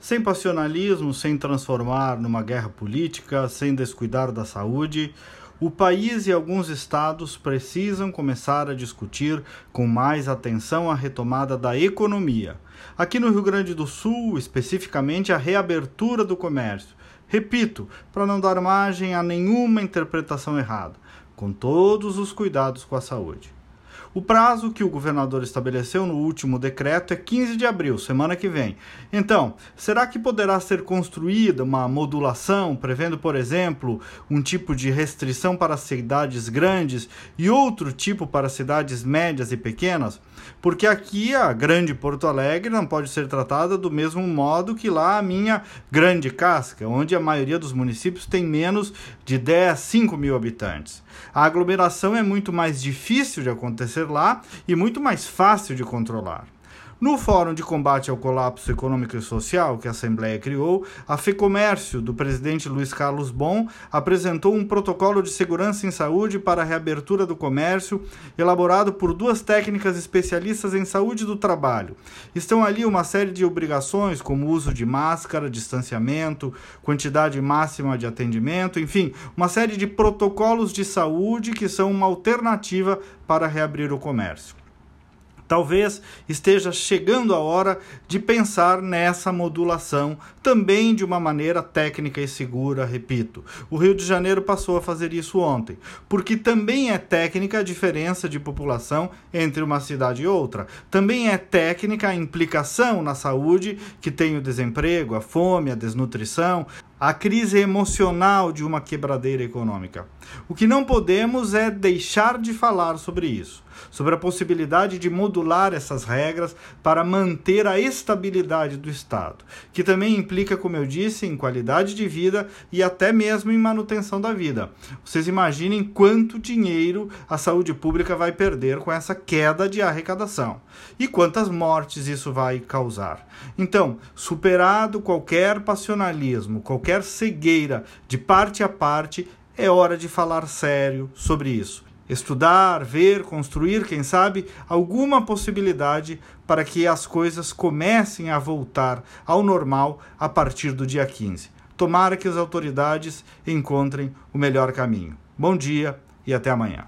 Sem passionalismo, sem transformar numa guerra política, sem descuidar da saúde, o país e alguns estados precisam começar a discutir com mais atenção a retomada da economia. Aqui no Rio Grande do Sul, especificamente, a reabertura do comércio. Repito, para não dar margem a nenhuma interpretação errada, com todos os cuidados com a saúde. O prazo que o governador estabeleceu no último decreto é 15 de abril, semana que vem. Então, será que poderá ser construída uma modulação, prevendo, por exemplo, um tipo de restrição para cidades grandes e outro tipo para cidades médias e pequenas? Porque aqui a grande Porto Alegre não pode ser tratada do mesmo modo que lá a minha grande casca, onde a maioria dos municípios tem menos de 10, 5 mil habitantes. A aglomeração é muito mais difícil de acontecer acontecer lá e muito mais fácil de controlar. No Fórum de Combate ao Colapso Econômico e Social que a Assembleia criou, a FEComércio, do presidente Luiz Carlos Bon, apresentou um protocolo de segurança em saúde para a reabertura do comércio, elaborado por duas técnicas especialistas em saúde do trabalho. Estão ali uma série de obrigações, como uso de máscara, distanciamento, quantidade máxima de atendimento, enfim, uma série de protocolos de saúde que são uma alternativa para reabrir o comércio. Talvez esteja chegando a hora de pensar nessa modulação também de uma maneira técnica e segura, repito. O Rio de Janeiro passou a fazer isso ontem, porque também é técnica a diferença de população entre uma cidade e outra. Também é técnica a implicação na saúde que tem o desemprego, a fome, a desnutrição, a crise emocional de uma quebradeira econômica. O que não podemos é deixar de falar sobre isso, sobre a possibilidade de modular essas regras para manter a estabilidade do Estado, que também implica, como eu disse, em qualidade de vida e até mesmo em manutenção da vida. Vocês imaginem quanto dinheiro a saúde pública vai perder com essa queda de arrecadação e quantas mortes isso vai causar. Então, superado qualquer passionalismo, qualquer qualquer cegueira de parte a parte, é hora de falar sério sobre isso. Estudar, ver, construir, quem sabe, alguma possibilidade para que as coisas comecem a voltar ao normal a partir do dia 15. Tomara que as autoridades encontrem o melhor caminho. Bom dia e até amanhã.